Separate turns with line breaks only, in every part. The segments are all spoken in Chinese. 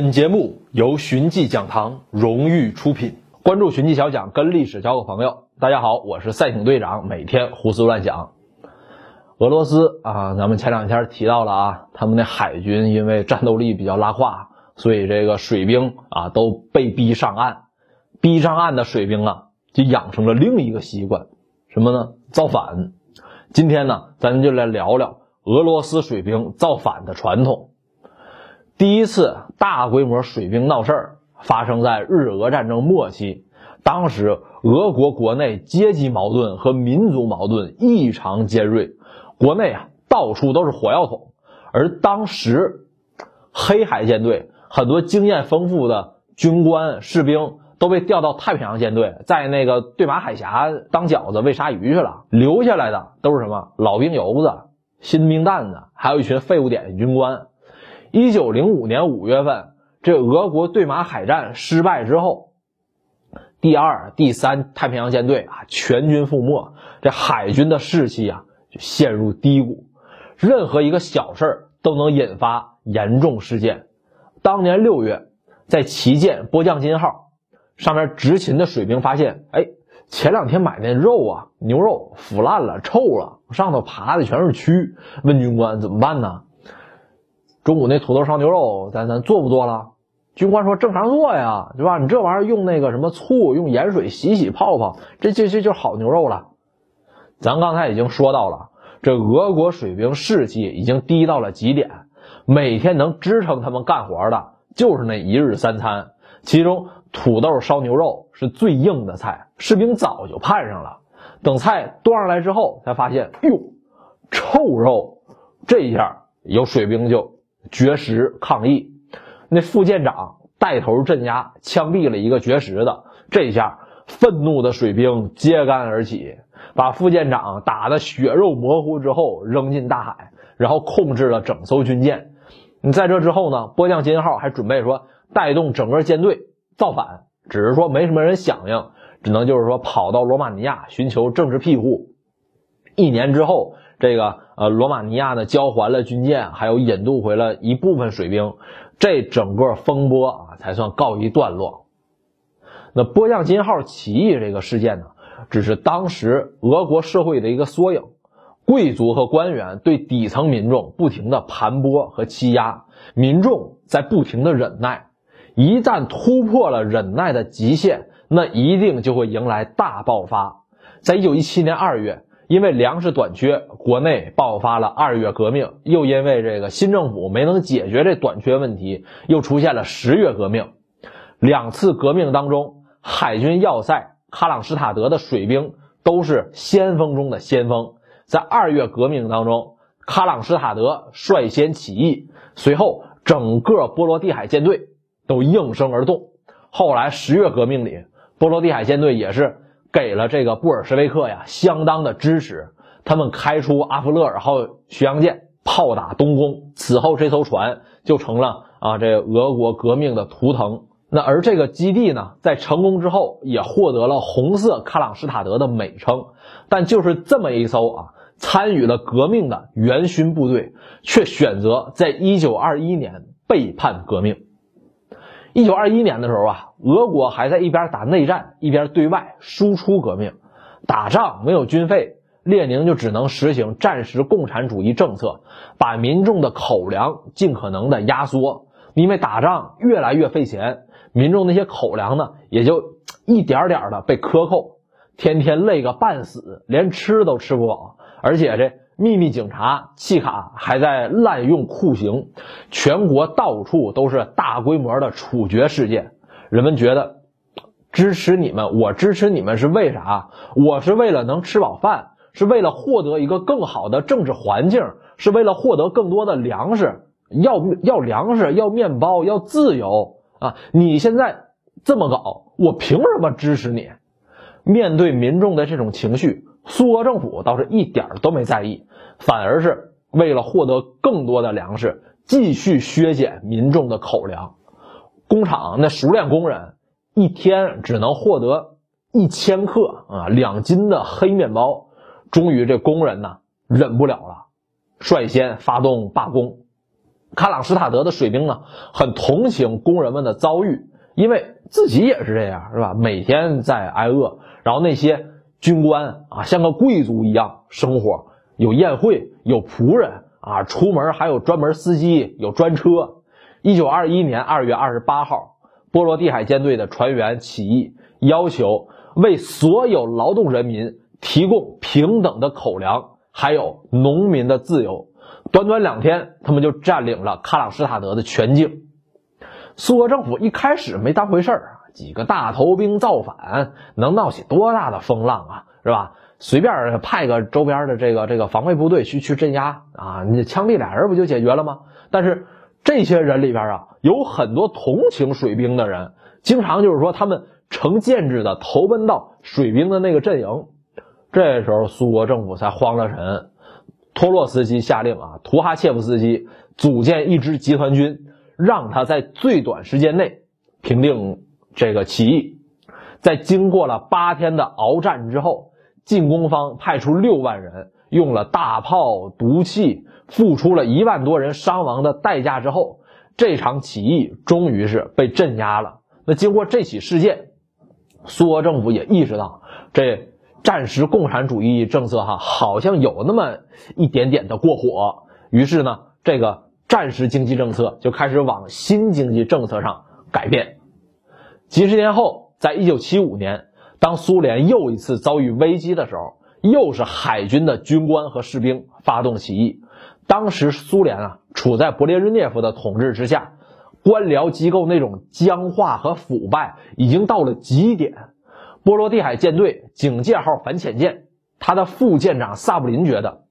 本节目由寻迹讲堂荣誉出品，关注寻迹小讲，跟历史交个朋友。大家好，我是赛艇队长，每天胡思乱想。俄罗斯啊，咱们前两天提到了啊，他们的海军因为战斗力比较拉胯，所以这个水兵啊都被逼上岸。逼上岸的水兵啊，就养成了另一个习惯，什么呢？造反。今天呢，咱就来聊聊俄罗斯水兵造反的传统。第一次大规模水兵闹事儿发生在日俄战争末期，当时俄国国内阶级矛盾和民族矛盾异常尖锐，国内啊到处都是火药桶，而当时黑海舰队很多经验丰富的军官士兵都被调到太平洋舰队，在那个对马海峡当饺子喂鲨鱼去了，留下来的都是什么老兵油子、新兵蛋子，还有一群废物点心军官。一九零五年五月份，这俄国对马海战失败之后，第二、第三太平洋舰队啊全军覆没，这海军的士气啊就陷入低谷，任何一个小事都能引发严重事件。当年六月，在旗舰波将金号上面执勤的水兵发现，哎，前两天买那肉啊，牛肉腐烂了、臭了，上头爬的全是蛆。问军官怎么办呢？中午那土豆烧牛肉，咱咱做不做了？军官说正常做呀，对吧？你这玩意儿用那个什么醋，用盐水洗洗泡泡，这这这就好牛肉了。咱刚才已经说到了，这俄国水兵士气已经低到了极点，每天能支撑他们干活的就是那一日三餐，其中土豆烧牛肉是最硬的菜，士兵早就盼上了。等菜端上来之后，才发现哟，臭肉！这一下有水兵就。绝食抗议，那副舰长带头镇压，枪毙了一个绝食的。这下愤怒的水兵揭竿而起，把副舰长打得血肉模糊之后扔进大海，然后控制了整艘军舰。你在这之后呢？波将金号还准备说带动整个舰队造反，只是说没什么人响应，只能就是说跑到罗马尼亚寻求政治庇护。一年之后。这个呃，罗马尼亚呢交还了军舰，还有引渡回了一部分水兵，这整个风波啊才算告一段落。那波将金号起义这个事件呢，只是当时俄国社会的一个缩影，贵族和官员对底层民众不停的盘剥和欺压，民众在不停的忍耐，一旦突破了忍耐的极限，那一定就会迎来大爆发。在一九一七年二月。因为粮食短缺，国内爆发了二月革命，又因为这个新政府没能解决这短缺问题，又出现了十月革命。两次革命当中，海军要塞卡朗施塔德的水兵都是先锋中的先锋。在二月革命当中，卡朗施塔德率先起义，随后整个波罗的海舰队都应声而动。后来十月革命里，波罗的海舰队也是。给了这个布尔什维克呀相当的支持，他们开出阿弗勒尔号巡洋舰炮打东宫，此后这艘船就成了啊这俄国革命的图腾。那而这个基地呢，在成功之后也获得了红色卡朗施塔德的美称。但就是这么一艘啊参与了革命的元勋部队，却选择在一九二一年背叛革命。一九二一年的时候啊，俄国还在一边打内战，一边对外输出革命。打仗没有军费，列宁就只能实行战时共产主义政策，把民众的口粮尽可能的压缩。因为打仗越来越费钱，民众那些口粮呢，也就一点点的被克扣，天天累个半死，连吃都吃不饱，而且这。秘密警察契卡还在滥用酷刑，全国到处都是大规模的处决事件。人们觉得支持你们，我支持你们是为啥？我是为了能吃饱饭，是为了获得一个更好的政治环境，是为了获得更多的粮食。要要粮食，要面包，要自由啊！你现在这么搞，我凭什么支持你？面对民众的这种情绪。苏俄政府倒是一点都没在意，反而是为了获得更多的粮食，继续削减民众的口粮。工厂那熟练工人一天只能获得一千克啊，两斤的黑面包。终于，这工人呢忍不了了，率先发动罢工。卡朗施塔德的水兵呢，很同情工人们的遭遇，因为自己也是这样，是吧？每天在挨饿，然后那些军官啊，像个贵族一样生活，有宴会，有仆人啊，出门还有专门司机，有专车。一九二一年二月二十八号，波罗的海舰队的船员起义，要求为所有劳动人民提供平等的口粮，还有农民的自由。短短两天，他们就占领了卡朗施塔德的全境。苏俄政府一开始没当回事儿，几个大头兵造反，能闹起多大的风浪啊？是吧？随便派个周边的这个这个防卫部队去去镇压啊，你枪毙俩人不就解决了吗？但是。这些人里边啊，有很多同情水兵的人，经常就是说他们成建制的投奔到水兵的那个阵营。这时候苏俄政府才慌了神，托洛斯基下令啊，图哈切夫斯基组建一支集团军，让他在最短时间内平定这个起义。在经过了八天的鏖战之后，进攻方派出六万人，用了大炮、毒气。付出了一万多人伤亡的代价之后，这场起义终于是被镇压了。那经过这起事件，苏俄政府也意识到这战时共产主义政策哈好像有那么一点点的过火，于是呢，这个战时经济政策就开始往新经济政策上改变。几十年后，在一九七五年，当苏联又一次遭遇危机的时候，又是海军的军官和士兵发动起义。当时苏联啊，处在勃列日涅夫的统治之下，官僚机构那种僵化和腐败已经到了极点。波罗的海舰队警戒号反潜舰，他的副舰长萨布林觉得，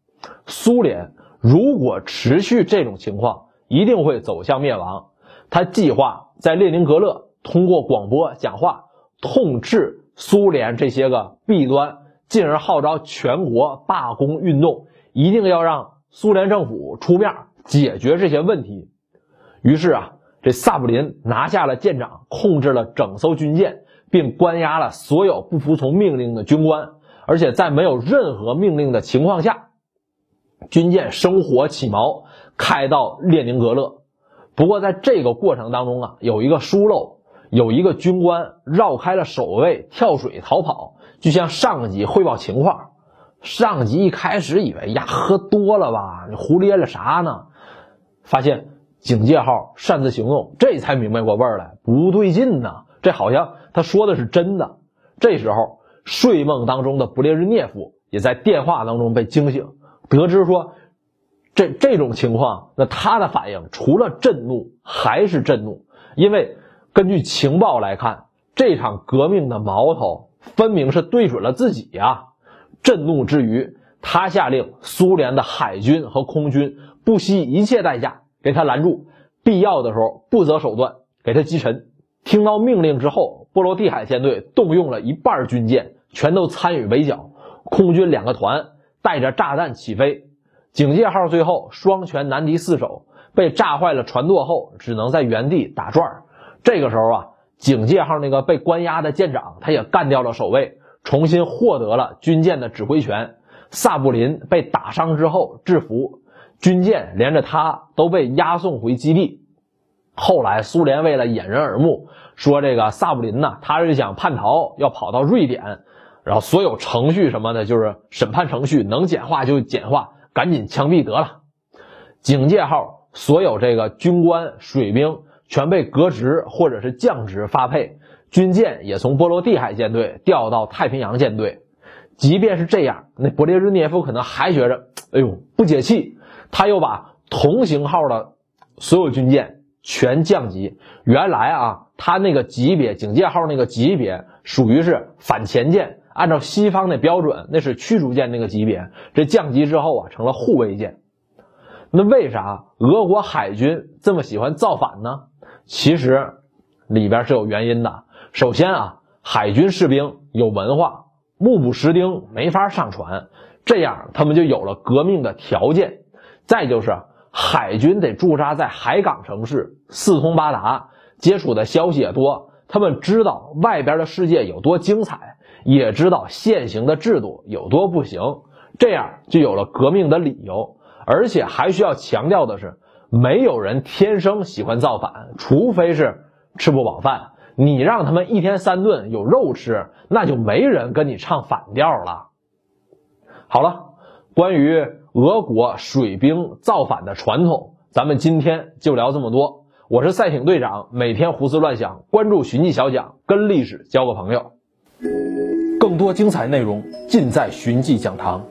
苏联如果持续这种情况，一定会走向灭亡。他计划在列宁格勒通过广播讲话，痛斥苏联这些个弊端，进而号召全国罢工运动，一定要让。苏联政府出面解决这些问题，于是啊，这萨布林拿下了舰长，控制了整艘军舰，并关押了所有不服从命令的军官。而且在没有任何命令的情况下，军舰生火起锚，开到列宁格勒。不过在这个过程当中啊，有一个疏漏，有一个军官绕开了守卫，跳水逃跑，就向上级汇报情况。上级一开始以为呀，喝多了吧，你胡咧咧啥呢？发现警戒号擅自行动，这才明白过味儿来，不对劲呢。这好像他说的是真的。这时候，睡梦当中的布列日涅夫也在电话当中被惊醒，得知说这这种情况，那他的反应除了震怒还是震怒，因为根据情报来看，这场革命的矛头分明是对准了自己呀。震怒之余，他下令苏联的海军和空军不惜一切代价给他拦住，必要的时候不择手段给他击沉。听到命令之后，波罗的海舰队动用了一半军舰，全都参与围剿。空军两个团带着炸弹起飞，警戒号最后双拳难敌四手，被炸坏了船舵后，只能在原地打转。这个时候啊，警戒号那个被关押的舰长，他也干掉了守卫。重新获得了军舰的指挥权。萨布林被打伤之后制服，军舰连着他都被押送回基地。后来苏联为了掩人耳目，说这个萨布林呢，他是想叛逃，要跑到瑞典，然后所有程序什么的，就是审判程序能简化就简化，赶紧枪毙得了。警戒号所有这个军官、水兵全被革职或者是降职发配。军舰也从波罗的海舰队调到太平洋舰队，即便是这样，那勃列日涅夫可能还觉着，哎呦不解气。他又把同型号的所有军舰全降级。原来啊，他那个级别警戒号那个级别属于是反潜舰，按照西方的标准，那是驱逐舰那个级别。这降级之后啊，成了护卫舰。那为啥俄国海军这么喜欢造反呢？其实里边是有原因的。首先啊，海军士兵有文化，目不识丁没法上船，这样他们就有了革命的条件。再就是海军得驻扎在海港城市，四通八达，接触的消息也多，他们知道外边的世界有多精彩，也知道现行的制度有多不行，这样就有了革命的理由。而且还需要强调的是，没有人天生喜欢造反，除非是吃不饱饭。你让他们一天三顿有肉吃，那就没人跟你唱反调了。好了，关于俄国水兵造反的传统，咱们今天就聊这么多。我是赛艇队长，每天胡思乱想，关注寻迹小讲，跟历史交个朋友。更多精彩内容尽在寻迹讲堂。